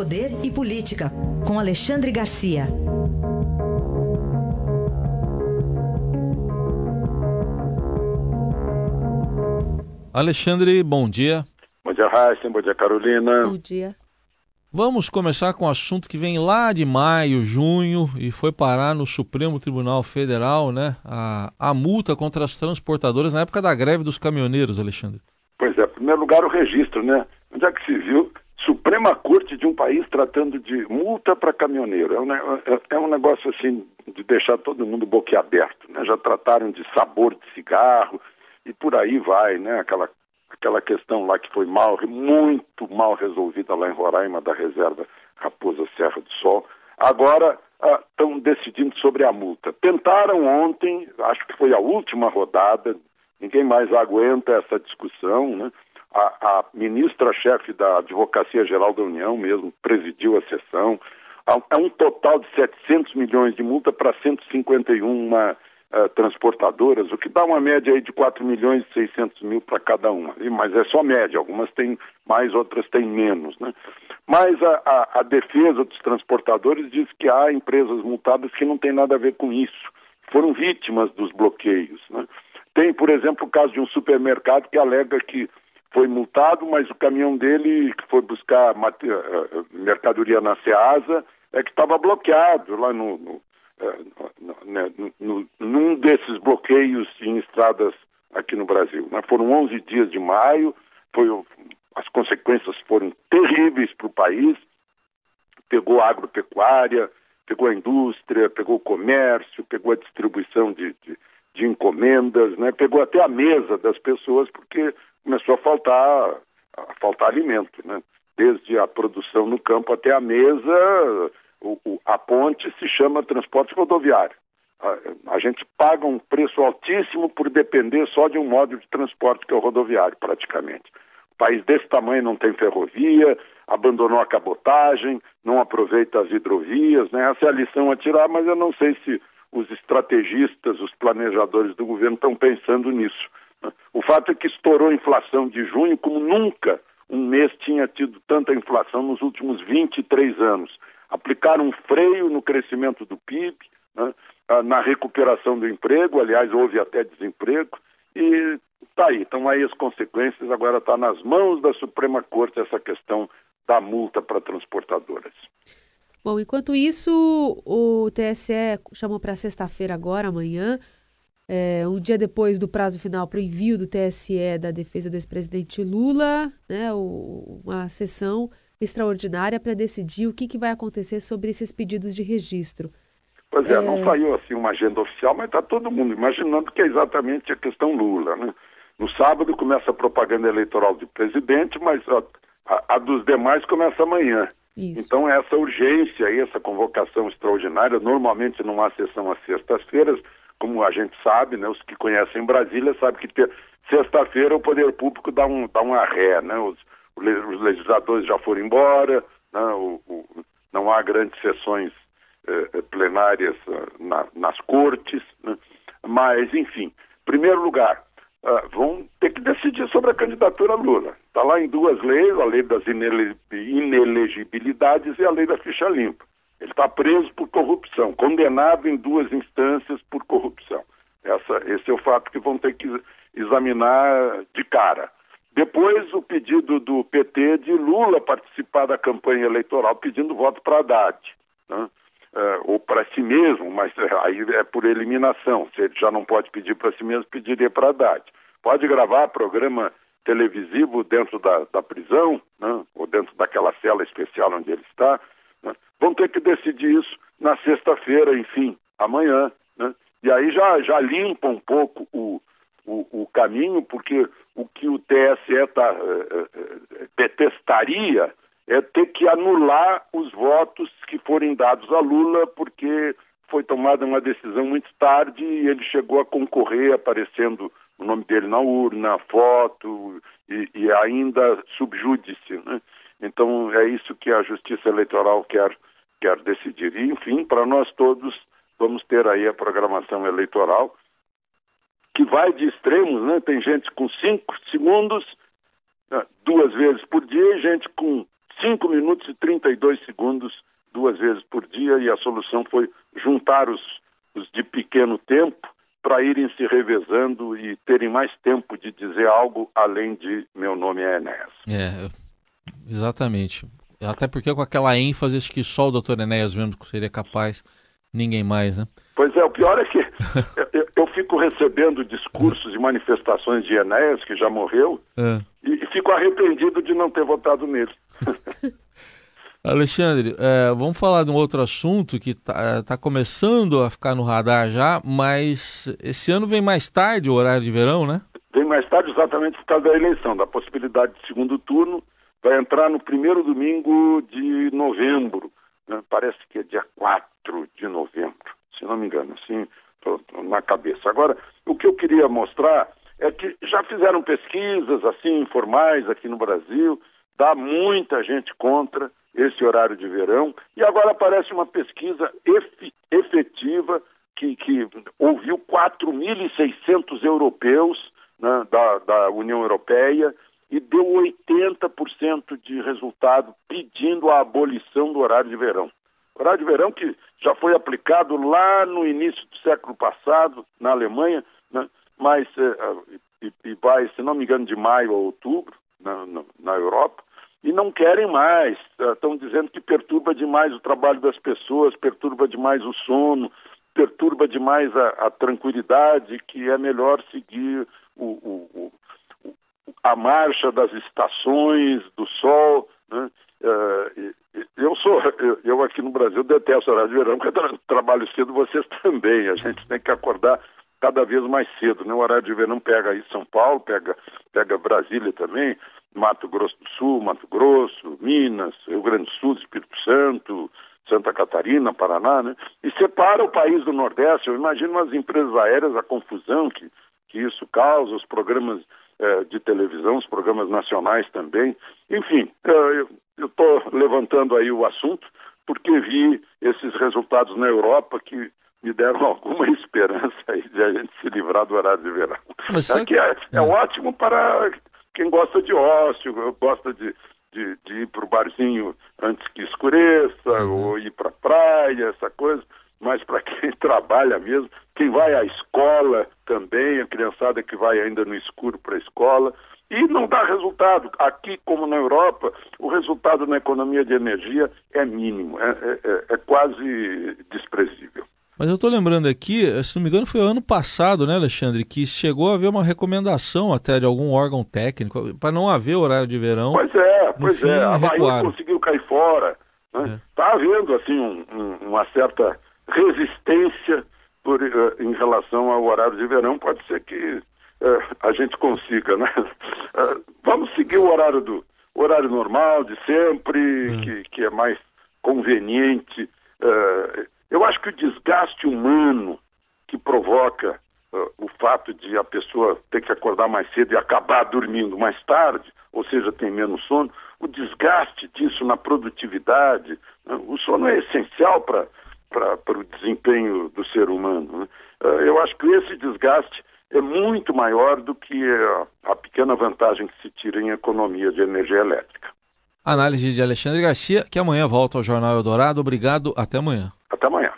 Poder e Política, com Alexandre Garcia. Alexandre, bom dia. Bom dia, Raíssa. Bom dia, Carolina. Bom dia. Vamos começar com um assunto que vem lá de maio, junho e foi parar no Supremo Tribunal Federal, né? A, a multa contra as transportadoras na época da greve dos caminhoneiros, Alexandre. Pois é, em primeiro lugar o registro, né? Onde é que se viu Suprema Corte de um país tratando de multa para caminhoneiro? É um, é, é um negócio assim de deixar todo mundo boquiaberto, né? Já trataram de sabor de cigarro e por aí vai, né? Aquela aquela questão lá que foi mal, muito mal resolvida lá em Roraima, da reserva Raposa Serra do Sol. Agora estão ah, decidindo sobre a multa. Tentaram ontem, acho que foi a última rodada, ninguém mais aguenta essa discussão, né? A, a ministra-chefe da Advocacia Geral da União mesmo presidiu a sessão. É um total de 700 milhões de multa para 151 uh, transportadoras, o que dá uma média aí de 4 milhões e 600 mil para cada uma. Mas é só média, algumas têm mais, outras têm menos. Né? Mas a, a, a defesa dos transportadores diz que há empresas multadas que não têm nada a ver com isso, foram vítimas dos bloqueios. Né? Tem, por exemplo, o caso de um supermercado que alega que foi multado, mas o caminhão dele, que foi buscar eh, eh, mercadoria na Ceasa, é que estava bloqueado lá no, no, né, num desses bloqueios em estradas aqui no Brasil. Né? Foram 11 dias de maio, foi, as consequências foram terríveis para o país, pegou a agropecuária, pegou a indústria, pegou o comércio, pegou a distribuição de, de, de encomendas, né? pegou até a mesa das pessoas, porque começou a faltar, a faltar alimento, né? desde a produção no campo até a mesa, o, o, a ponte se chama transporte rodoviário. A, a, gente paga um preço altíssimo por depender só de um modo de transporte, que é o rodoviário, praticamente. O país desse tamanho não tem ferrovia, abandonou a cabotagem, não aproveita as hidrovias, né? Essa é a lição a tirar, mas eu não sei se os estrategistas, os planejadores do governo estão pensando nisso. O fato é que estourou a inflação de junho como nunca um mês tinha tido tanta inflação nos últimos 23 anos aplicaram um freio no crescimento do PIB, né, ah, na recuperação do emprego, aliás, houve até desemprego, e está aí, estão aí as consequências, agora está nas mãos da Suprema Corte essa questão da multa para transportadoras. Bom, enquanto isso, o TSE chamou para sexta-feira agora, amanhã, é, um dia depois do prazo final para o envio do TSE da defesa do ex-presidente Lula, né, uma sessão extraordinária para decidir o que, que vai acontecer sobre esses pedidos de registro. Pois é, é... não saiu assim uma agenda oficial, mas está todo mundo imaginando que é exatamente a questão Lula. Né? No sábado começa a propaganda eleitoral do presidente, mas a, a, a dos demais começa amanhã. Isso. Então essa urgência essa convocação extraordinária, normalmente não há sessão às sextas-feiras, como a gente sabe, né, os que conhecem Brasília sabem que sexta-feira o poder público dá um, dá uma ré, né, os, os legisladores já foram embora, né, o, o, não há grandes sessões eh, eh plenárias uh, na, nas cortes, né, mas, enfim, primeiro lugar, uh, vão ter que decidir sobre a candidatura Lula. Está lá em duas leis, a lei das inele inelegibilidades e a lei da ficha limpa. Ele está preso por corrupção, condenado em duas instâncias por corrupção. Essa, esse é o fato que vão ter que examinar de cara. Depois, o pedido do PT de Lula participar da campanha eleitoral pedindo voto para Haddad, é, ou para si mesmo, mas é, aí é por eliminação. Se ele já não pode pedir para si mesmo, pediria para Haddad. Pode gravar programa televisivo dentro da, da prisão, né? ou dentro daquela cela especial onde ele está. Né? Vão ter que decidir isso na sexta-feira, enfim, amanhã. Né? E aí já, já limpa um pouco o, o, o caminho, porque o que o TSE tá, uh, uh, detestaria é ter que anular os votos que forem dados a Lula, porque foi tomada uma decisão muito tarde e ele chegou a concorrer aparecendo o nome dele na urna, foto e, e ainda subjúdice. Né? Então é isso que a Justiça Eleitoral quer, quer decidir. E, enfim, para nós todos, vamos ter aí a programação eleitoral que vai de extremos, né? Tem gente com cinco segundos, né, duas vezes por dia, gente com 5 minutos e 32 segundos duas vezes por dia e a solução foi juntar os, os de pequeno tempo para irem se revezando e terem mais tempo de dizer algo além de meu nome é Enéas. É, exatamente. Até porque com aquela ênfase, acho que só o doutor Enéas mesmo seria capaz, ninguém mais, né? Pois é, o pior é que eu, eu, fico recebendo discursos e manifestações de Enéas, que já morreu, é. e, e fico arrependido de não ter votado nele. Alexandre, é, vamos falar de um outro assunto que está tá começando a ficar no radar já, mas esse ano vem mais tarde o horário de verão, né? Vem mais tarde exatamente por causa da eleição, da possibilidade de segundo turno. Vai entrar no primeiro domingo de novembro, né? parece que é dia 4 de novembro, se não me engano, assim, tô, tô na cabeça. Agora, o que eu queria mostrar é que já fizeram pesquisas assim informais aqui no Brasil, dá muita gente contra esse horário de verão. E agora aparece uma pesquisa efetiva que, que ouviu 4.600 europeus né, da, da União Europeia e deu 80% de resultado pedindo a abolição do horário de verão. Horário de verão que já foi aplicado lá no início do século passado na Alemanha, né, mas eh, e, e, vai, se não me engano, de maio a outubro na, na, na Europa e não querem mais. Estão dizendo que perturba demais o trabalho das pessoas, perturba demais o sono, perturba demais a, a tranquilidade, que é melhor seguir o, o, o, a marcha das estações, do sol. Né? Uh, eu sou, eu, aqui no Brasil detesto horário de verão, porque eu trabalho cedo, vocês também. A gente tem que acordar cada vez mais cedo. Né? O horário de verão pega aí São Paulo, pega, pega Brasília também. Mato Grosso do Sul, Mato Grosso, Minas, Rio Grande do Sul, Espírito Santo, Santa Catarina, Paraná, né? E separa o país do Nordeste. Eu imagino as empresas aéreas, a confusão que, que isso causa, os programas eh, de televisão, os programas nacionais também. Enfim, eh, eu estou levantando aí o assunto porque vi esses resultados na Europa que me deram alguma esperança aí de a gente se livrar do horário de verão. Mas é, que é, é, é ótimo para quem gosta de ócio, gosta de, de, de ir para o barzinho antes que escureça, uhum. ou ir para a praia, essa coisa. Mas para quem trabalha mesmo, quem vai à escola também, a criançada que vai ainda no escuro para a escola, e não dá resultado. Aqui, como na Europa, o resultado na economia de energia é mínimo, é, é, é, é quase desprezível. Mas eu estou lembrando aqui, se não me engano, foi ano passado, né, Alexandre, que chegou a haver uma recomendação até de algum órgão técnico para não haver horário de verão. Pois é, pois fim, é. A Bahia conseguiu cair fora. Está né? é. Tá havendo assim um, um, uma certa resistência por, uh, em relação ao horário de verão. Pode ser que uh, a gente consiga, né? Uh, vamos seguir o horário do horário normal de sempre, hum. que, que é mais conveniente. Eu acho que o desgaste humano que provoca uh, o fato de a pessoa ter que acordar mais cedo e acabar dormindo mais tarde, ou seja, tem menos sono, o desgaste disso na produtividade, uh, o sono é essencial para o desempenho do ser humano. Né? Uh, eu acho que esse desgaste é muito maior do que a, a pequena vantagem que se tira em economia de energia elétrica. Análise de Alexandre Garcia, que amanhã volta ao Jornal Eldorado. Obrigado, até amanhã. Até amanhã.